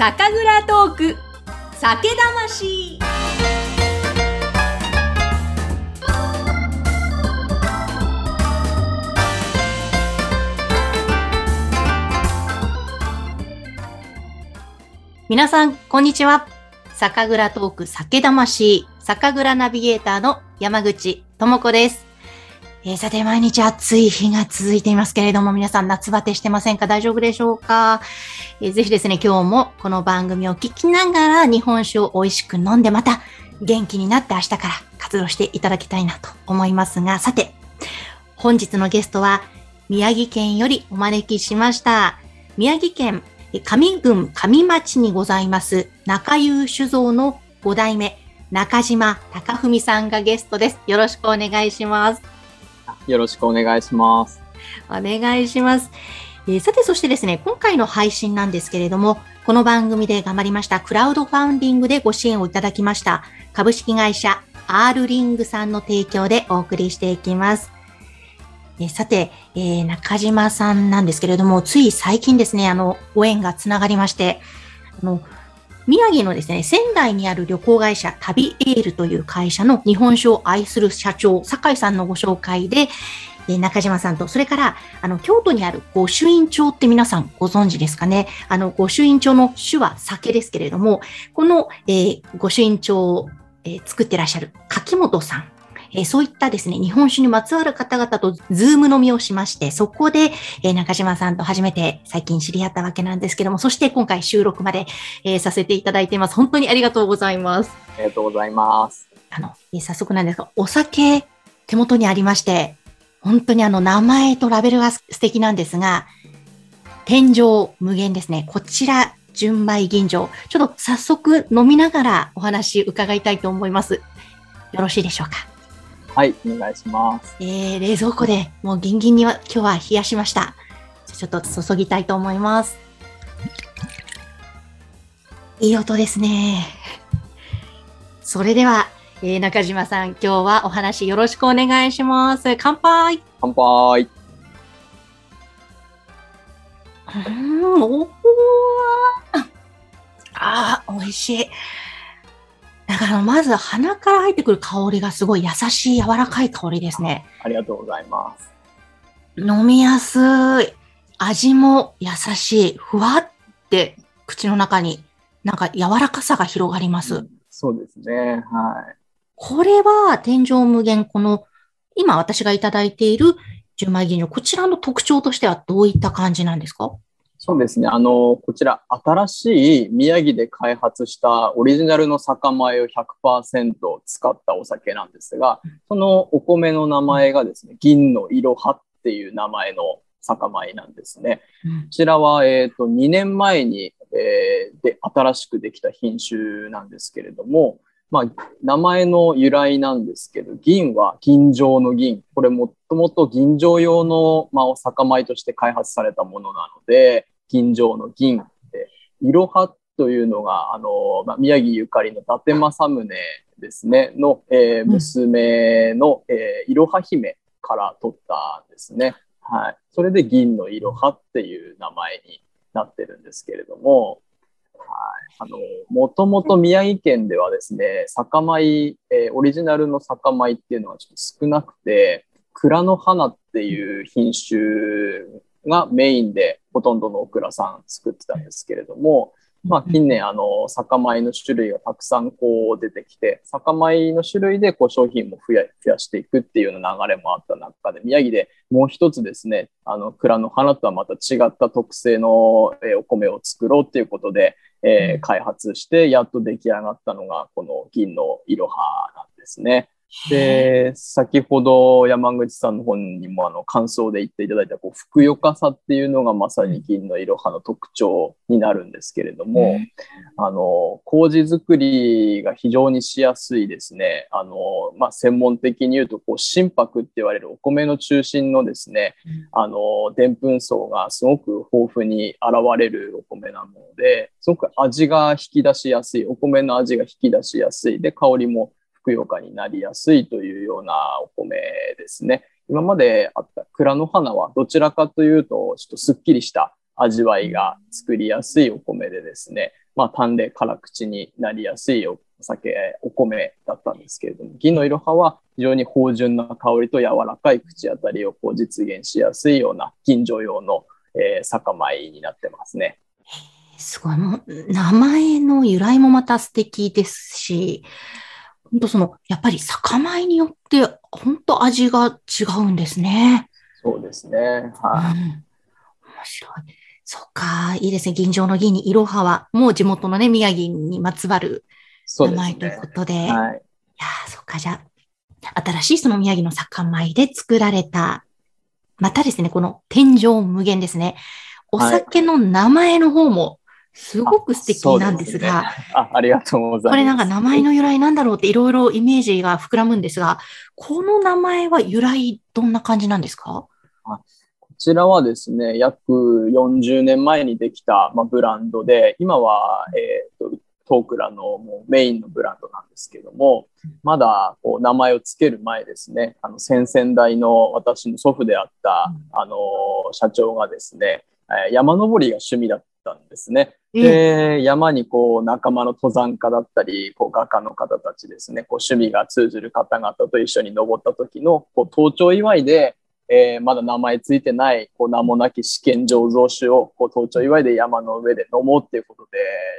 酒蔵トーク酒魂皆さん、こんにちは。酒蔵トーク酒魂、酒蔵ナビゲーターの山口智子です。えー、さて、毎日暑い日が続いていますけれども、皆さん夏バテしてませんか？大丈夫でしょうか、えー、ぜひですね、今日もこの番組を聞きながら日本酒を美味しく飲んで、また元気になって明日から活動していただきたいなと思いますが、さて、本日のゲストは宮城県よりお招きしました。宮城県上郡上町にございます中優酒造の5代目中島隆文さんがゲストです。よろしくお願いします。よろしくお願いします。お願いします。えー、さて、そしてですね、今回の配信なんですけれども、この番組で頑張りましたクラウドファウンディングでご支援をいただきました株式会社 R リングさんの提供でお送りしていきます。えさて、えー、中島さんなんですけれども、つい最近ですね、あの、ご縁がつながりまして、あの、宮城のですね、仙台にある旅行会社、旅エールという会社の日本酒を愛する社長、酒井さんのご紹介で、え中島さんと、それから、あの、京都にある御朱印帳って皆さんご存知ですかね。あの、御朱印帳の種は酒ですけれども、この、えー、御朱印帳を、えー、作ってらっしゃる柿本さんえー、そういったですね、日本酒にまつわる方々とズーム飲みをしまして、そこで、えー、中島さんと初めて最近知り合ったわけなんですけども、そして今回収録まで、えー、させていただいています。本当にありがとうございます。ありがとうございます。あの、えー、早速なんですが、お酒手元にありまして、本当にあの名前とラベルが素敵なんですが、天井無限ですね。こちら、純米吟醸。ちょっと早速飲みながらお話伺いたいと思います。よろしいでしょうか？はい、お願いします。えー、冷蔵庫でもうギンギンには今日は冷やしました。ちょっと注ぎたいと思います。いい音ですね。それでは、えー、中島さん、今日はお話よろしくお願いします。乾杯乾杯うん、おああ、美味しい。だからまず鼻から入ってくる香りがすごい優しい柔らかい香りですね。ありがとうございます。飲みやすい。味も優しい。ふわって口の中になんか柔らかさが広がります。うん、そうですね。はい。これは天井無限、この今私がいただいている純米吟醸、こちらの特徴としてはどういった感じなんですか？そうですね。あの、こちら、新しい宮城で開発したオリジナルの酒米を100%使ったお酒なんですが、そのお米の名前がですね、銀のいろはっていう名前の酒米なんですね。こちらは、えっ、ー、と、2年前に、えー、で、新しくできた品種なんですけれども、まあ、名前の由来なんですけど、銀は銀状の銀。これもともと銀醸用の、まあ、酒米として開発されたものなので、銀城の銀で、いろはというのが、あの、まあ、宮城ゆかりの伊達政宗ですね、の、えー、娘の、うん、えー、いろは姫から取ったんですね。はい。それで銀のいろはっていう名前になってるんですけれども、はい。あの、もともと宮城県ではですね、酒米、えー、オリジナルの酒米っていうのはちょっと少なくて、蔵の花っていう品種がメインでほとんどのオクラさん作ってたんですけれども、まあ、近年、あの、酒米の種類がたくさんこう出てきて、酒米の種類でこう商品も増や増やしていくっていうような流れもあった中で、宮城でもう一つですね、あの、蔵の花とはまた違った特性の、えお米を作ろうっていうことで、えー、開発して、やっと出来上がったのが、この銀のいろはなんですね。で、先ほど山口さんの本にもあの感想で言っていただいたこうふくよかさっていうのがまさに銀のいろはの特徴になるんですけれども、あの、麹作りが非常にしやすいですね。あの、まあ、専門的に言うと、こう、心拍って言われるお米の中心のですね、あの、でんぷん層がすごく豊富に現れるお米なので、すごく味が引き出しやすい、お米の味が引き出しやすい、で、香りもふくよかになりやすいというようなお米ですね。今まであった蔵の花はどちらかというと、ちょっとすっきりした味わいが作りやすいお米でですね、まあ、単で辛口になりやすいお酒、お米だったんですけれども、銀のいろはは非常に芳醇な香りと柔らかい口当たりをこう実現しやすいような銀醸用の、えー、酒米になってますね。すごい。もう、名前の由来もまた素敵ですし、本当その、やっぱり酒米によって、本当味が違うんですね。そうですね。はい。うん、面白い。そっか、いいですね。銀城の銀にいろはは、もう地元のね、宮城にまつわる名前ということで。でね、はい。いやそっか、じゃあ、新しいその宮城の酒米で作られた、またですね、この天井無限ですね。お酒の名前の方もすごく素敵なんですが、あすね、あありがとうございます。これなんか名前の由来なんだろうっていろいろイメージが膨らむんですが、この名前は由来どんな感じなんですか？こちらはですね、約40年前にできた、まあ、ブランドで、今は、えーと、トークラのもうメインのブランドなんですけども、まだこう名前を付ける前ですね、あの先々代の私の祖父であった、あの社長がですね、山登りが趣味だったんですね。で、山にこう仲間の登山家だったり、こう画家の方たちですね、こう趣味が通じる方々と一緒に登った時のこう登頂祝いで、えー、まだ名前ついてないこう名もなき試験醸造酒をこう登頂祝いで山の上で飲もうっていうことで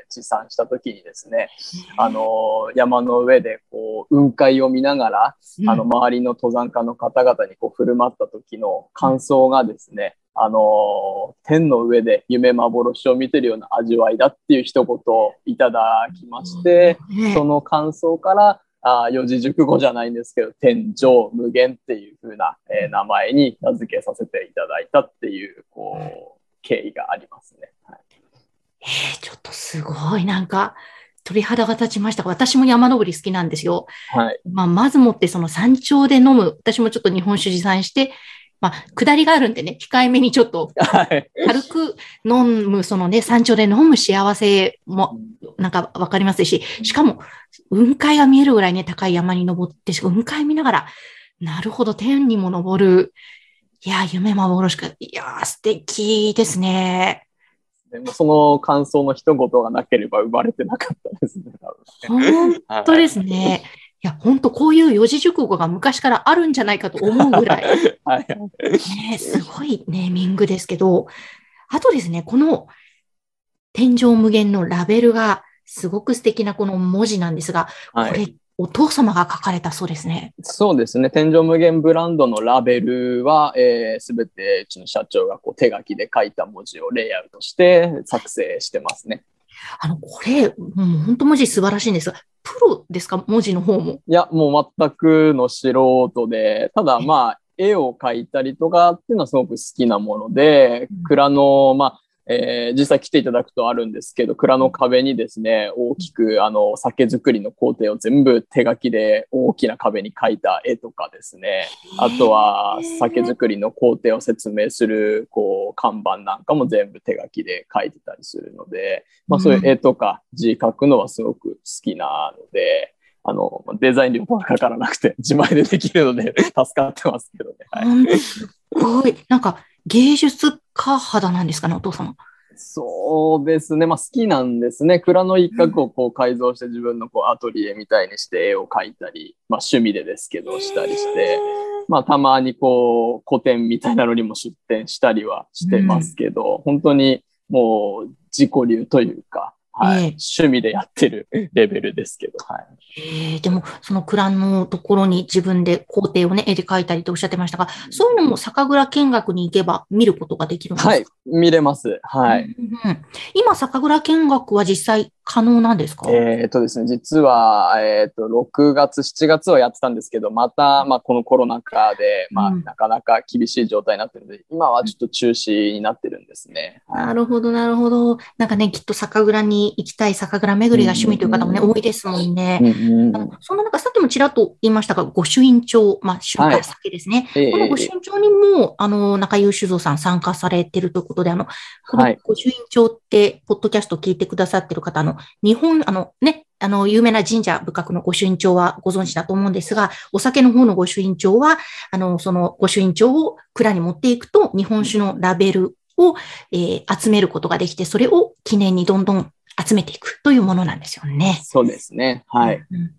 持参した時にですね、あの山の上でこう雲海を見ながら、あの周りの登山家の方々にこう振る舞った時の感想がですね、あの、天の上で夢幻を見てるような味わいだっていう一言をいただきまして、その感想から、あ四字熟語じゃないんですけど、天上無限っていう風な、えー、名前に名付けさせていただいたっていう、こう、経緯がありますね。はい、えー、ちょっとすごい、なんか、鳥肌が立ちました。私も山登り好きなんですよ。はい。まあ、まずもってその山頂で飲む。私もちょっと日本酒持参して、まあ、下りがあるんでね、控えめにちょっと、軽く飲む、そのね、山頂で飲む幸せも、なんかわかりますし、しかも、雲海が見えるぐらいね、高い山に登って、雲海見ながら、なるほど、天にも登る。いや、夢幻か。いや、素敵ですね。でもその感想の一言がなければ生まれてなかったですね。本当ですね。いや、本当こういう四字熟語が昔からあるんじゃないかと思うぐらい。はい、ね、すごいネーミングですけど、あとですね、この天井無限のラベルがすごく素敵なこの文字なんですが、はい、これ、お父様が書かれたそうですね。そうですね。天井無限ブランドのラベルは、えー、全てうちの社長がこう手書きで書いた文字をレイアウトして作成してますね。あの、これ、もう本当文字素晴らしいんです。が、プロですか？文字の方も。いや、もう全くの素人で、ただまあ、絵を描いたりとかっていうのはすごく好きなもので、蔵の、まあ、えー、実際来ていただくとあるんですけど、蔵の壁にですね、大きくあの酒造りの工程を全部手書きで大きな壁に描いた絵とかですね、あとは酒造りの工程を説明するこう看板なんかも全部手書きで描いてたりするので、まあそういう絵とか字書くのはすごく好きなので、あの、デザイン料もかからなくて自前でできるので助かってますけどね。はい、すごい。なんか芸術家肌なんですかね、お父様。そうですね。まあ好きなんですね。蔵の一角をこう改造して自分のこうアトリエみたいにして絵を描いたり、まあ趣味でですけどしたりして、まあたまにこう古典みたいなのにも出展したりはしてますけど、うん、本当にもう自己流というか、はい、えー、趣味でやってる レベルですけど、はい。えー、でも、その蔵のところに自分で工程をね、絵で描いたりとおっしゃってましたが、そういうのも酒蔵見学に行けば見ることができるんですか？はい、見れます。はい。うんうん、今、酒蔵見学は実際可能なんですか？えっ、とですね、実は、えっ、ー、と、6月、7月はやってたんですけど、また、まあ、このコロナ禍で、まあ、うん、なかなか厳しい状態になってるので、今はちょっと中止になってるんですね。なるほど、なるほど。なんかね、きっと酒蔵に行きたい酒蔵巡りが趣味という方もね、多いですもんね。あのそんな中、さっきもちらっと言いましたが、御朱印帳、まあ、酒会酒ですね。はい、この御朱印帳にも、あの、中優酒造さん参加されてるということで、あの、この御朱印帳って、ポッドキャスト聞いてくださってる方の、日本、あの、ね、あの、有名な神社仏閣の御朱印帳はご存知だと思うんですが、お酒の方の御朱印帳は、あの、その御朱印帳を蔵に持っていくと、日本酒のラベルを、えー、集めることができて、それを記念にどんどん集めていくというものなんですよね。そうですね。はい。うん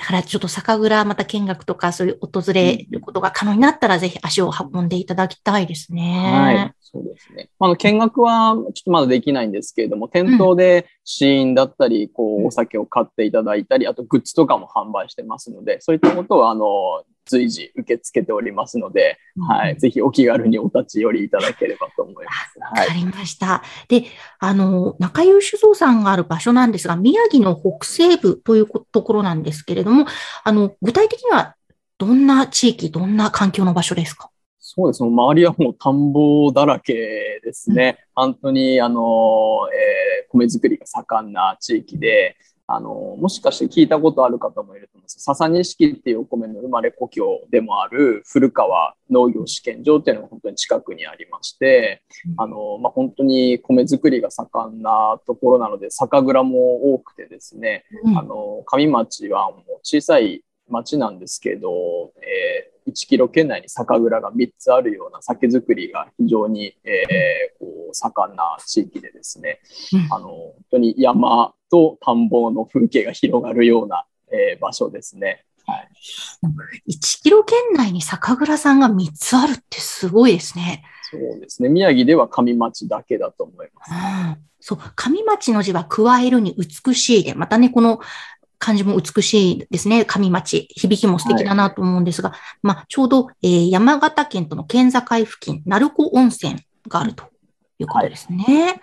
だからちょっと酒蔵また見学とかそういう訪れることが可能になったら、ぜひ足を運んでいただきたいですね。はい。そうですね。あの、見学はちょっとまだできないんですけれども、店頭で試飲だったり、こう、お酒を買っていただいたり、あとグッズとかも販売してますので、そういったことは、あの、随時受け付けておりますので、うん、はい。ぜひお気軽にお立ち寄りいただければと思います。わ、かりました。で、あの、中優酒造さんがある場所なんですが、宮城の北西部というところなんですけれども、あの、具体的にはどんな地域、どんな環境の場所ですか？そうです。周りはもう田んぼだらけですね。うん、本当に、あの、えー、米作りが盛んな地域で、あの、もしかして聞いたことある方もいると思います。笹錦っていうお米の生まれ故郷でもある古川農業試験場っていうのが本当に近くにありまして、あの、まあ、本当に米作りが盛んなところなので、酒蔵も多くてですね、うん、あの、上町はもう小さい町なんですけど、えー、1キロ圏内に酒蔵が3つあるような酒造りが非常に、えー、こう盛んな地域でですね、うん、あの本当に山と田んぼの風景が広がるような、えー、場所ですね。はい、1キロ圏内に酒蔵さんが3つあるってすごいですね。そうですね。宮城では上町だけだと思います。うん、そう、上町の字は加えるに美しいで、またね、この漢字も美しいですね。上町。響きも素敵だなと思うんですが、はい、まあ、ちょうど、えー、山形県との県境付近、鳴子温泉があるということですね。はい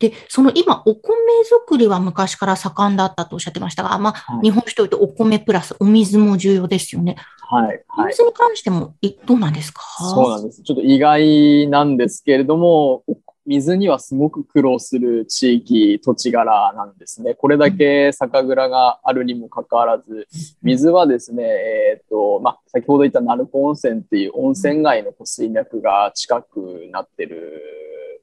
で、その今、お米作りは昔から盛んだったとおっしゃってましたが、まあ、はい、日本酒というとお米プラスお水も重要ですよね。はい。お水に関しても、どうなんですか？そうなんです。ちょっと意外なんですけれども、水にはすごく苦労する地域、土地柄なんですね。これだけ酒蔵があるにもかかわらず、水はですね、えっ、ー、と、まあ、先ほど言った鳴子温泉っていう温泉街の水脈が近くなってる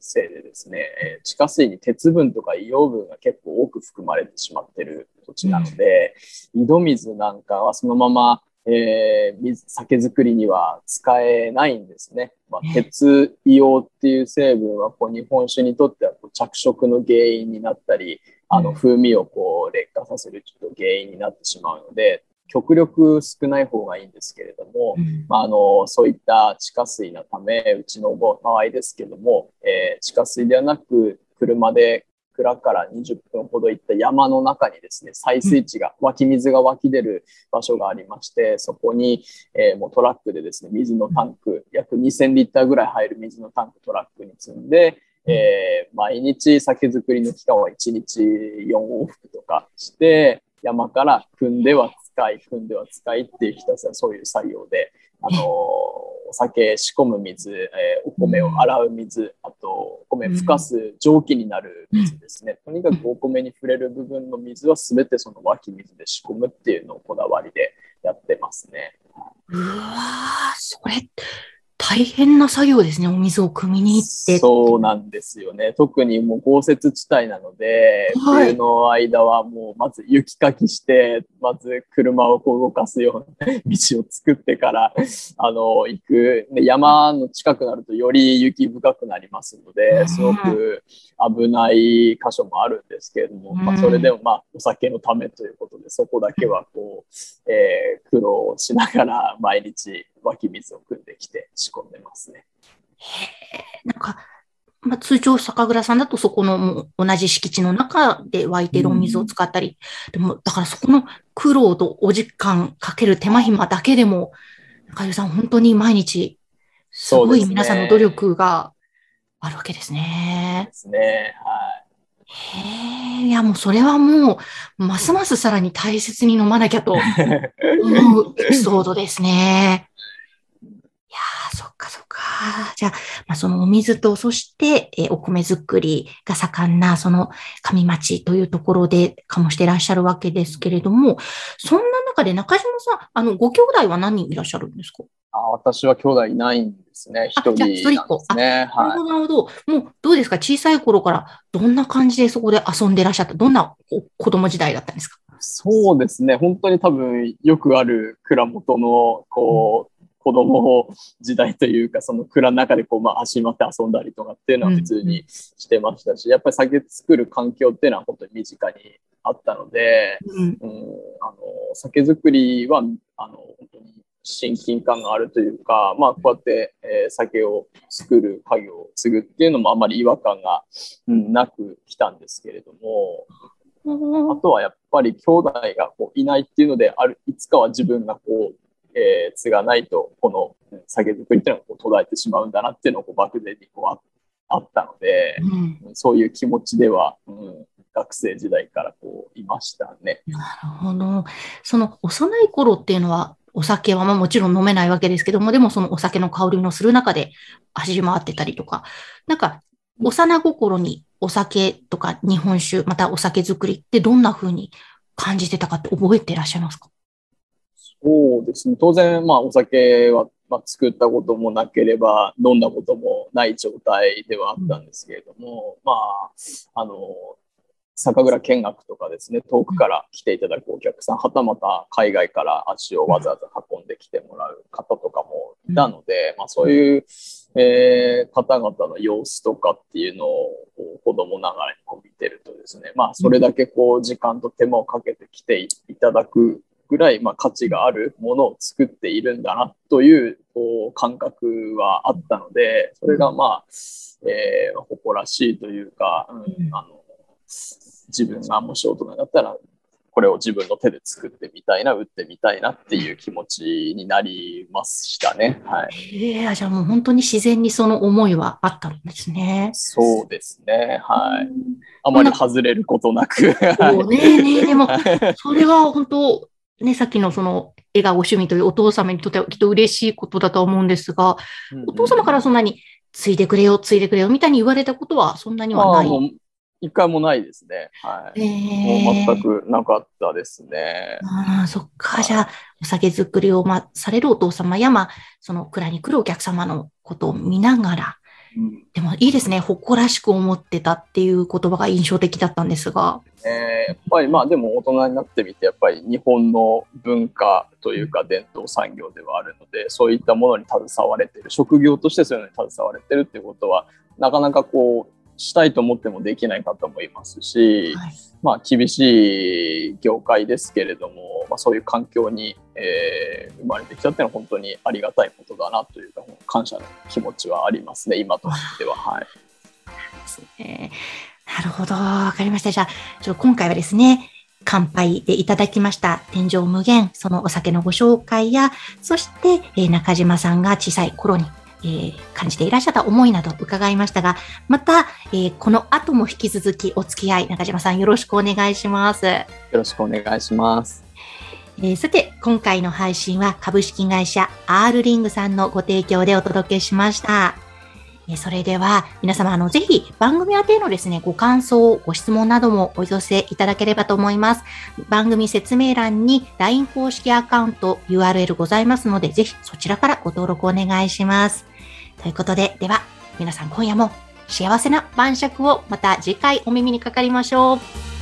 せいでですね、地下水に鉄分とか硫黄分が結構多く含まれてしまってる土地なので、井戸水なんかはそのままえー、水酒造りには使えないんですね。まあ、鉄硫黄っていう成分はこう日本酒にとってはこう着色の原因になったり、あの風味をこう劣化させるちょっと原因になってしまうので、極力少ない方がいいんですけれども、うん、まあ、あのそういった地下水のため、うちの場合ですけども、えー、地下水ではなく車で蔵から20分ほど行った山の中にですね、採水池が、湧き水が湧き出る場所がありまして、そこに、えー、もうトラックでですね、水のタンク、約2000リッターぐらい入る水のタンクトラックに積んで、えー、毎日酒造りの期間は1日4往復とかして、山から汲んでは使い、踏んでは使いっていうひたすらそういう作業で、あのお酒仕込む水、えー、お米を洗う水、あとお米ふかす蒸気になる水ですね、とにかくお米に触れる部分の水は全てその湧き水で仕込むっていうのをこだわりでやってますね。うわそれ大変な作業ですね、お水を汲みに行って。そうなんですよね。特にもう豪雪地帯なので、はい、冬の間はもうまず雪かきして、まず車をこう動かすような 道を作ってから、あの、行く。で山の近くなるとより雪深くなりますので、すごく危ない箇所もあるんですけれども、まあ、それでもまあ、お酒のためということで、そこだけはこう、えー、苦労しながら毎日湧き水を汲んできて仕込んでますね。へなんか、まあ、通常酒蔵さんだとそこの同じ敷地の中で湧いてるお水を使ったり、でも、だからそこの苦労とお時間かける手間暇だけでも、中井さん本当に毎日、すごい皆さんの努力があるわけですね。ですね。はい。へえ、いやもうそれはもう、ますますさらに大切に飲まなきゃと思うエピソードですね。かそっか。じゃあ、まあ、そのお水と、そして、えー、お米作りが盛んな、その上町というところで醸していらっしゃるわけですけれども、そんな中で中島さん、あの、ご兄弟は何人いらっしゃるんですか？あ私は兄弟いないんですね。一人なんですね。はい、なるほど、なるほど。もう、どうですか？小さい頃からどんな感じでそこで遊んでらっしゃった？どんな子供時代だったんですか？そうですね。本当に多分よくある蔵元の、こう、子供時代というか、その蔵の中でこう、まあ、足まって遊んだりとかっていうのは普通にしてましたし、やっぱり酒作る環境っていうのは本当に身近にあったので、うん、あの酒造りはあの本当に親近感があるというか、まあ、こうやって、えー、酒を作る家業を継ぐっていうのもあまり違和感が、うん、なく来たんですけれども、あとはやっぱり兄弟がこういないっていうのであるいつかは自分がこう、えー、継がないとこの酒造りっていうのが途絶えてしまうんだなっていうのをこう漠然にこうあったので、うん、そういう気持ちでは、うん、学生時代からこういましたね。なるほど。その幼い頃っていうのはお酒はまあもちろん飲めないわけですけども、でもそのお酒の香りのする中で走り回ってたりとか、なんか幼心にお酒とか日本酒、またお酒作りってどんな風に感じてたかって覚えていらっしゃいますか？そうですね。当然、まあお酒は、まあ、作ったこともなければ飲んだこともない状態ではあったんですけれども、うん、まあ、あの、酒蔵見学とかですね、遠くから来ていただくお客さん、はたまた海外から足をわざわざ運んできてもらう方とかもいたので、まあ、そういう、えー、方々の様子とかっていうのを子供ながらにこう見てるとですね、まあ、それだけこう時間と手間をかけてきていただくぐらい、まあ、価値があるものを作っているんだなという感覚はあったので、それがまあ、えー、誇らしいというか、うん、あの自分がもし大人だったら、これを自分の手で作ってみたいな、売ってみたいなっていう気持ちになりましたね。はい。えー、じゃあもう本当に自然にその思いはあったんですね。そうですね。はい。あまり外れることなく。そうね、ね、でも、それは本当、ね、さっきのその、絵がご趣味というお父様にとってはきっと嬉しいことだと思うんですが、うんうん、お父様からそんなに、ついでくれよ、ついでくれよ、みたいに言われたことはそんなにはない？一回もないですね。はい。えー、もう全くなかったですね。ああ、そっか。じゃあ、お酒作りを、まあ、されるお父様や、まあ、その蔵に来るお客様のことを見ながら、うん、でもいいですね。誇らしく思ってたっていう言葉が印象的だったんですが。えー、やっぱりまあでも大人になってみて、やっぱり日本の文化というか伝統産業ではあるので、そういったものに携われてる、職業としてそういうのに携われてるっていうことは、なかなかこう、したいと思ってもできない方もいますし、はい、まあ、厳しい業界ですけれども、まあ、そういう環境に、えー、生まれてきたっていうのは本当にありがたいことだなというか感謝の気持ちはありますね今としては。はい、なるほど。わかりました。じゃあちょ今回はですね乾杯でいただきました。天井無限、そのお酒のご紹介や、そして、えー、中島さんが小さい頃にえー、感じていらっしゃった思いなど伺いましたが、また、えー、この後も引き続きお付き合い、中島さんよろしくお願いします。よろしくお願いします。えー、さて、今回の配信は株式会社 R リングさんのご提供でお届けしました。それでは、皆様、あの、ぜひ番組宛てのですね、ご感想、ご質問などもお寄せいただければと思います。番組説明欄に LINE 公式アカウント URL ございますので、ぜひそちらからご登録お願いします。ということで、では、皆さん今夜も幸せな晩酌をまた次回お耳にかかりましょう。